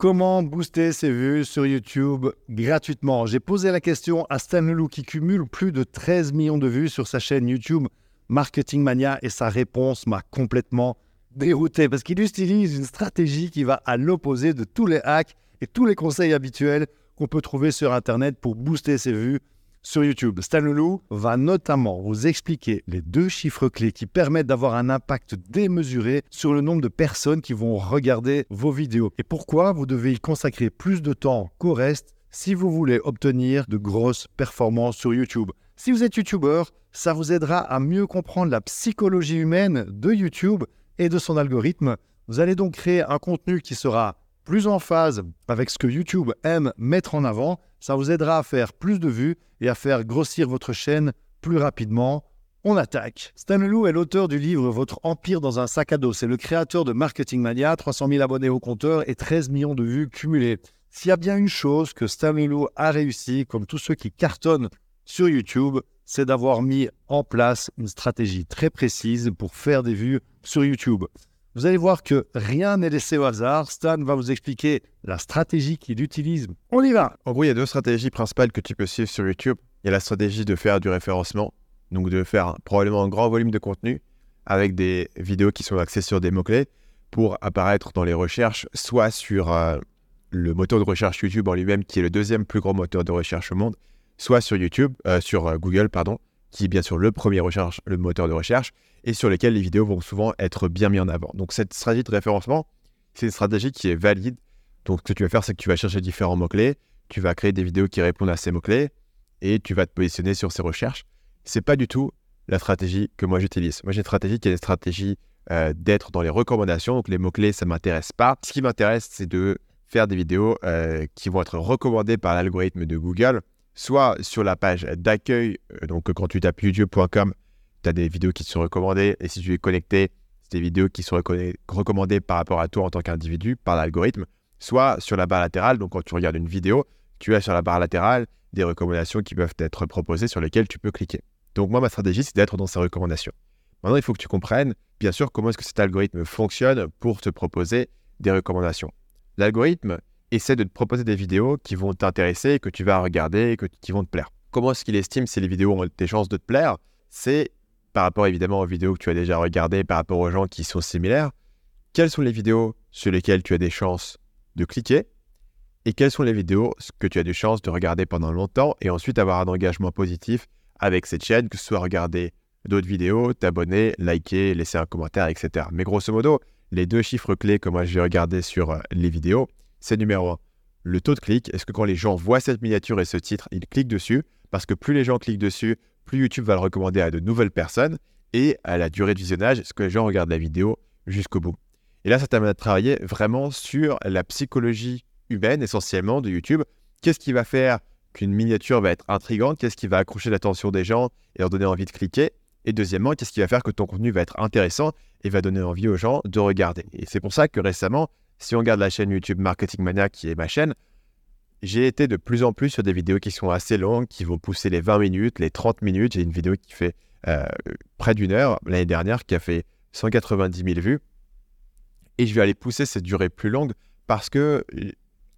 Comment booster ses vues sur YouTube gratuitement? J'ai posé la question à Stan Leloup qui cumule plus de 13 millions de vues sur sa chaîne YouTube Marketing Mania et sa réponse m'a complètement dérouté parce qu'il utilise une stratégie qui va à l'opposé de tous les hacks et tous les conseils habituels qu'on peut trouver sur Internet pour booster ses vues sur YouTube. Stan Leloup va notamment vous expliquer les deux chiffres clés qui permettent d'avoir un impact démesuré sur le nombre de personnes qui vont regarder vos vidéos et pourquoi vous devez y consacrer plus de temps qu'au reste si vous voulez obtenir de grosses performances sur YouTube? Si vous êtes YouTuber, ça vous aidera à mieux comprendre la psychologie humaine de YouTube et de son algorithme. Vous allez donc créer un contenu qui sera plus en phase avec ce que YouTube aime mettre en avant. Ça vous aidera à faire plus de vues et à faire grossir votre chaîne plus rapidement. On attaque. Stan Leloup est l'auteur du livre Votre empire dans un sac à dos. C'est le créateur de Marketing Mania, 300 000 abonnés au compteur et 13 millions de vues cumulées. S'il y a bien une chose que Stan Leloup a réussi, comme tous ceux qui cartonnent sur YouTube, c'est d'avoir mis en place une stratégie très précise pour faire des vues sur YouTube. Vous allez voir que rien n'est laissé au hasard. Stan va vous expliquer la stratégie qu'il utilise. On y va En gros, il y a deux stratégies principales que tu peux suivre sur YouTube. Il y a la stratégie de faire du référencement, donc de faire probablement un grand volume de contenu avec des vidéos qui sont axées sur des mots-clés pour apparaître dans les recherches, soit sur euh, le moteur de recherche YouTube en lui-même, qui est le deuxième plus grand moteur de recherche au monde, soit sur YouTube, euh, sur euh, Google, pardon, qui est bien sûr le premier recherche, le moteur de recherche, et sur lesquels les vidéos vont souvent être bien mis en avant. Donc cette stratégie de référencement, c'est une stratégie qui est valide. Donc ce que tu vas faire, c'est que tu vas chercher différents mots-clés, tu vas créer des vidéos qui répondent à ces mots-clés, et tu vas te positionner sur ces recherches. C'est pas du tout la stratégie que moi j'utilise. Moi j'ai une stratégie qui est une stratégie euh, d'être dans les recommandations. Donc les mots-clés, ça ne m'intéresse pas. Ce qui m'intéresse, c'est de faire des vidéos qui vont être recommandées par l'algorithme de Google soit sur la page d'accueil, euh, donc quand tu tapes youtube.com, tu as des vidéos qui te sont recommandées, et si tu es connecté, c'est des vidéos qui sont recommandées par rapport à toi en tant qu'individu, par l'algorithme, soit sur la barre latérale, donc quand tu regardes une vidéo, tu as sur la barre latérale des recommandations qui peuvent être proposées sur lesquelles tu peux cliquer. Donc moi, ma stratégie, c'est d'être dans ces recommandations. Maintenant, il faut que tu comprennes, bien sûr, comment est-ce que cet algorithme fonctionne pour te proposer des recommandations. L'algorithme, essaie de te proposer des vidéos qui vont t'intéresser, que tu vas regarder, que, qui vont te plaire. Comment est-ce qu'il estime si les vidéos ont des chances de te plaire? C'est par rapport évidemment aux vidéos que tu as déjà regardées, par rapport aux gens qui sont similaires. Quelles sont les vidéos sur lesquelles tu as des chances de cliquer? Et quelles sont les vidéos que tu as des chances de regarder pendant longtemps et ensuite avoir un engagement positif avec cette chaîne, que ce soit regarder d'autres vidéos, t'abonner, liker, laisser un commentaire, etc. Mais grosso modo, les deux chiffres clés que moi j'ai regardé sur euh, les vidéos, c'est numéro 1. Le taux de clic, est-ce que quand les gens voient cette miniature et ce titre, ils cliquent dessus? Parce que plus les gens cliquent dessus, plus YouTube va le recommander à de nouvelles personnes. Et à la durée de visionnage, est-ce que les gens regardent la vidéo jusqu'au bout Et là, ça t'amène à travailler vraiment sur la psychologie humaine essentiellement de YouTube. Qu'est-ce qui va faire qu'une miniature va être intrigante? Qu'est-ce qui va accrocher l'attention des gens et leur donner envie de cliquer? Et deuxièmement, qu'est-ce qui va faire que ton contenu va être intéressant et va donner envie aux gens de regarder? Et c'est pour ça que récemment, si on regarde la chaîne YouTube Marketing Mania, qui est ma chaîne, j'ai été de plus en plus sur des vidéos qui sont assez longues, qui vont pousser les 20 minutes, les 30 minutes. J'ai une vidéo qui fait euh, près d'une heure l'année dernière, qui a fait 190 000 vues. Et je vais aller pousser cette durée plus longue parce que,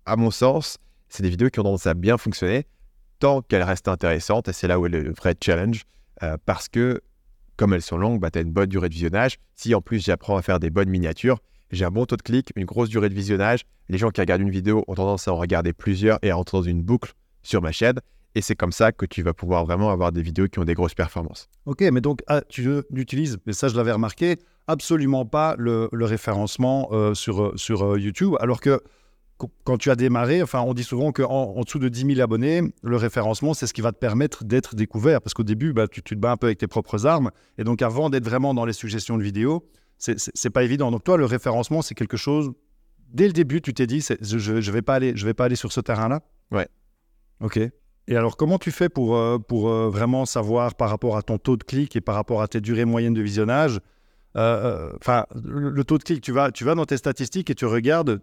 à mon sens, c'est des vidéos qui ont tendance à bien fonctionner tant qu'elles restent intéressantes. Et c'est là où est le vrai challenge. Euh, parce que, comme elles sont longues, bah, tu as une bonne durée de visionnage. Si en plus j'apprends à faire des bonnes miniatures, j'ai un bon taux de clic, une grosse durée de visionnage. Les gens qui regardent une vidéo ont tendance à en regarder plusieurs et à entrer dans une boucle sur ma chaîne. Et c'est comme ça que tu vas pouvoir vraiment avoir des vidéos qui ont des grosses performances. Ok, mais donc ah, tu utilises, mais ça je l'avais remarqué, absolument pas le, référencement euh, sur, euh, sur euh, YouTube, alors que quand tu as démarré, enfin, on dit souvent qu'en en dessous de 10 000 abonnés, le référencement, c'est ce qui va te permettre d'être découvert. Parce qu'au début, bah, tu, te bats un peu avec tes propres armes. Et donc, avant d'être vraiment dans les suggestions de vidéos, c'est pas évident. Donc toi, le référencement, c'est quelque chose. Dès le début, tu t'es dit, je, je vais pas aller, je vais pas aller sur ce terrain-là? Ouais. Ok. Et alors, comment tu fais pour, euh, pour euh, vraiment savoir par rapport à ton taux de clic et par rapport à tes durées moyennes de visionnage euh, Enfin, le, taux de clic, tu vas, tu vas dans tes statistiques et tu regardes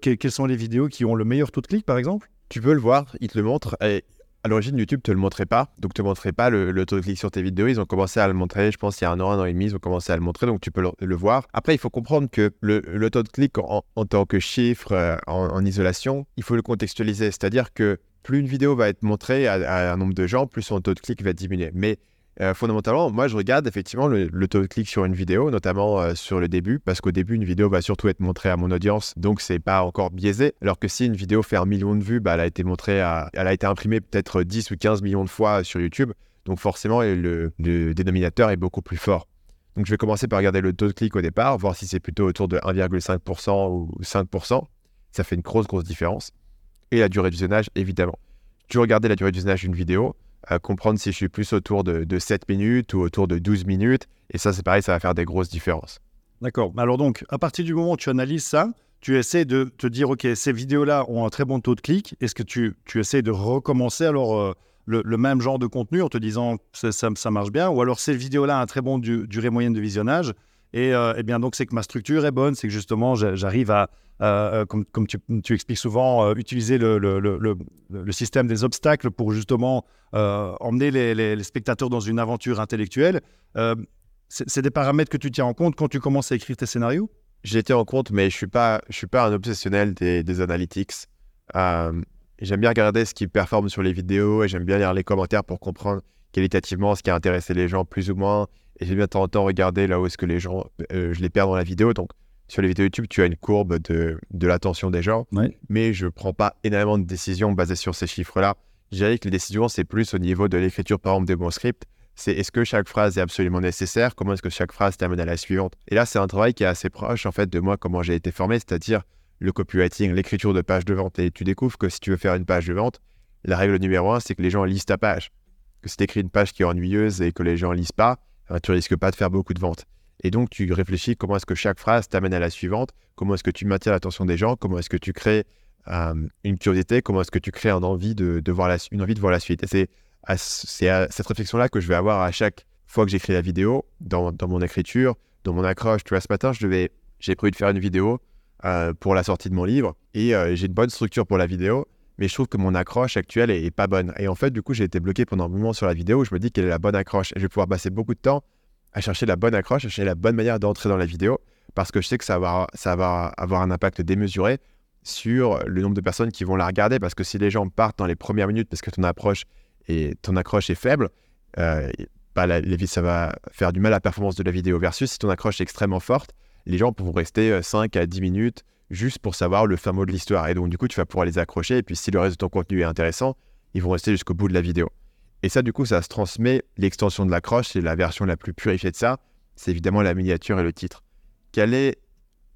quelles sont les vidéos qui ont le meilleur taux de clic, par exemple? Tu peux le voir, il te le montre. Et à l'origine, YouTube te le montrait pas. Donc, te montrait pas le, taux de clic sur tes vidéos. Ils ont commencé à le montrer, je pense, il y a un an, un an et demi, ils ont commencé à le montrer. Donc, tu peux le, voir. Après, il faut comprendre que le, taux de clic en, tant que chiffre euh, en, en isolation, il faut le contextualiser. C'est-à-dire que plus une vidéo va être montrée à, à un nombre de gens, plus son taux de clic va diminuer. Mais euh, fondamentalement, moi, je regarde effectivement le, taux de clic sur une vidéo, notamment euh, sur le début, parce qu'au début, une vidéo va surtout être montrée à mon audience, donc c'est pas encore biaisé. Alors que si une vidéo fait un million de vues, bah, elle a été montrée à, elle a été imprimée peut-être 10 ou 15 millions de fois sur YouTube, donc forcément, le, dénominateur est beaucoup plus fort. Donc, je vais commencer par regarder le taux de clic au départ, voir si c'est plutôt autour de 1,5% ou 5%. Ça fait une grosse, grosse différence. Et la durée de visionnage, évidemment. Tu regarder la durée de visionnage d'une vidéo, à comprendre si je suis plus autour de, de, 7 minutes ou autour de 12 minutes. Et ça, c'est pareil, ça va faire des grosses différences. D'accord. Alors donc, à partir du moment où tu analyses ça, tu essaies de te dire, OK, ces vidéos-là ont un très bon taux de clic. Est-ce que tu, tu essaies de recommencer alors euh, le, même genre de contenu en te disant ça, ça, marche bien? Ou alors ces vidéos-là ont un très bon du, durée moyenne de visionnage? Et, euh, eh bien donc c'est que ma structure est bonne, c'est que justement j'arrive à, euh, comme, comme tu, expliques souvent, euh, utiliser le, système des obstacles pour justement euh, emmener les, spectateurs dans une aventure intellectuelle. Euh, c'est des paramètres que tu tiens en compte quand tu commences à écrire tes scénarios? J'ai tiens en compte, mais je ne suis, pas, suis pas un obsessionnel des, des analytics. j'aime bien regarder ce qui performe sur les vidéos et j'aime bien lire les commentaires pour comprendre qualitativement ce qui a intéressé les gens plus ou moins et j'aime bien de temps en temps regarder là où est-ce que les gens, euh, je les perds dans la vidéo. Donc, sur les vidéos YouTube, tu as une courbe de, de l'attention des gens, ouais. mais je ne prends pas énormément de décisions basées sur ces chiffres-là. Je dirais que les décisions, c'est plus au niveau de l'écriture, par exemple, de mon script. C'est est-ce que chaque phrase est absolument nécessaire? Comment est-ce que chaque phrase t'amène à la suivante? Et là, c'est un travail qui est assez proche, en fait, de moi, comment j'ai été formé, c'est-à-dire le copywriting, l'écriture de page de vente. Et tu découvres que si tu veux faire une page de vente, la règle numéro un, c'est que les gens lisent ta page. Que si tu écris une page qui est ennuyeuse et que les gens lisent pas, Hein, tu risques pas de faire beaucoup de ventes. Et donc, tu réfléchis comment est-ce que chaque phrase t'amène à la suivante, comment est-ce que tu maintiens l'attention des gens, comment est-ce que tu crées euh, une curiosité, comment est-ce que tu crées une envie de, voir la, une envie de voir la suite? Et c'est à, cette réflexion-là que je vais avoir à chaque fois que j'écris la vidéo, dans, mon écriture, dans mon accroche. Tu vois, ce matin, je devais, j'ai prévu de faire une vidéo euh, pour la sortie de mon livre et euh, j'ai une bonne structure pour la vidéo mais je trouve que mon accroche actuelle est, pas bonne. Et en fait, du coup, j'ai été bloqué pendant un moment sur la vidéo où je me dis quelle est la bonne accroche. Et je vais pouvoir passer beaucoup de temps à chercher la bonne accroche, à chercher la bonne manière d'entrer dans la vidéo, parce que je sais que ça va, ça va avoir un impact démesuré sur le nombre de personnes qui vont la regarder, parce que si les gens partent dans les premières minutes parce que ton approche et ton accroche est faible, euh, bah, ça va faire du mal à la performance de la vidéo. Versus si ton accroche est extrêmement forte, les gens pourront rester 5 à 10 minutes juste pour savoir le fin mot de l'histoire. Et donc, du coup, tu vas pouvoir les accrocher. Et puis, si le reste de ton contenu est intéressant, ils vont rester jusqu'au bout de la vidéo. Et ça, du coup, ça se transmet. L'extension de l'accroche, c'est la version la plus purifiée de ça. C'est évidemment la miniature et le titre. Quelle est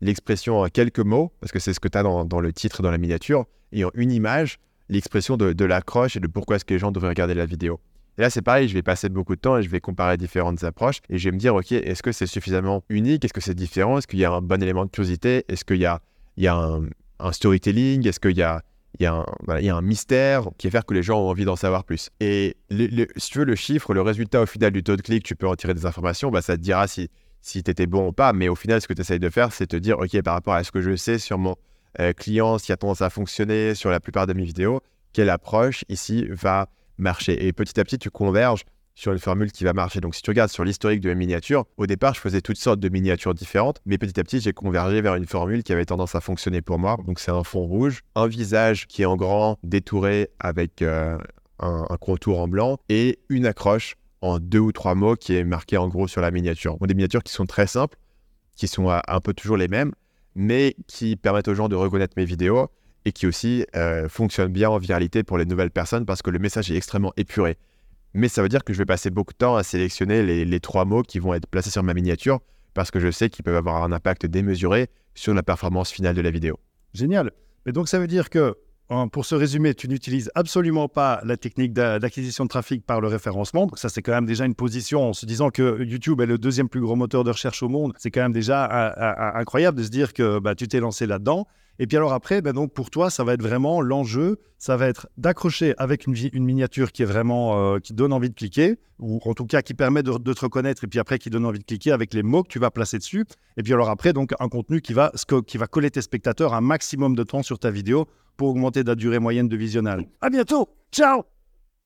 l'expression en quelques mots Parce que c'est ce que tu as dans, le titre et dans la miniature. Et en une image, l'expression de, de l'accroche et de pourquoi est-ce que les gens devraient regarder la vidéo. Et là, c'est pareil, je vais passer beaucoup de temps et je vais comparer différentes approches et je vais me dire, OK, est-ce que c'est suffisamment unique? Est-ce que c'est différent? Est-ce qu'il y a un bon élément de curiosité? Est-ce qu'il y a il y a un storytelling? Est-ce qu'il y a, il y, a un, mystère qui va faire que les gens ont envie d'en savoir plus Et si tu veux, le chiffre, le résultat au final du taux de clic, tu peux en tirer des informations, bah, ça te dira si, si tu étais bon ou pas. Mais au final, ce que tu essayes de faire, c'est te dire, OK, par rapport à ce que je sais sur mon euh, client, ce qui a tendance à fonctionner sur la plupart de mes vidéos, quelle approche ici va marcher Et petit à petit, tu converges sur une formule qui va marcher. Donc si tu regardes sur l'historique de mes miniatures, au départ, je faisais toutes sortes de miniatures différentes, mais petit à petit, j'ai convergé vers une formule qui avait tendance à fonctionner pour moi. Donc c'est un fond rouge, un visage qui est en grand, détouré avec euh, un, contour en blanc, et une accroche en deux ou trois mots qui est marqué en gros sur la miniature. Des miniatures qui sont très simples, qui sont un peu toujours les mêmes, mais qui permettent aux gens de reconnaître mes vidéos et qui aussi euh, fonctionnent bien en viralité pour les nouvelles personnes parce que le message est extrêmement épuré mais ça veut dire que je vais passer beaucoup de temps à sélectionner les, trois mots qui vont être placés sur ma miniature parce que je sais qu'ils peuvent avoir un impact démesuré sur la performance finale de la vidéo. Génial. Mais donc ça veut dire que, pour ce résumé, tu n'utilises absolument pas la technique d'acquisition de trafic par le référencement. Donc ça, c'est quand même déjà une position en se disant que YouTube est le deuxième plus gros moteur de recherche au monde. C'est quand même déjà un, un, incroyable de se dire que bah, tu t'es lancé là-dedans. Et puis alors après, ben donc pour toi, ça va être vraiment l'enjeu, ça va être d'accrocher avec une, miniature qui est vraiment euh, qui donne envie de cliquer, ou en tout cas qui permet de, de, te reconnaître, et puis après qui donne envie de cliquer avec les mots que tu vas placer dessus. Et puis alors après, donc un contenu qui va qui va coller tes spectateurs un maximum de temps sur ta vidéo pour augmenter ta durée moyenne de visionnage. À bientôt, ciao.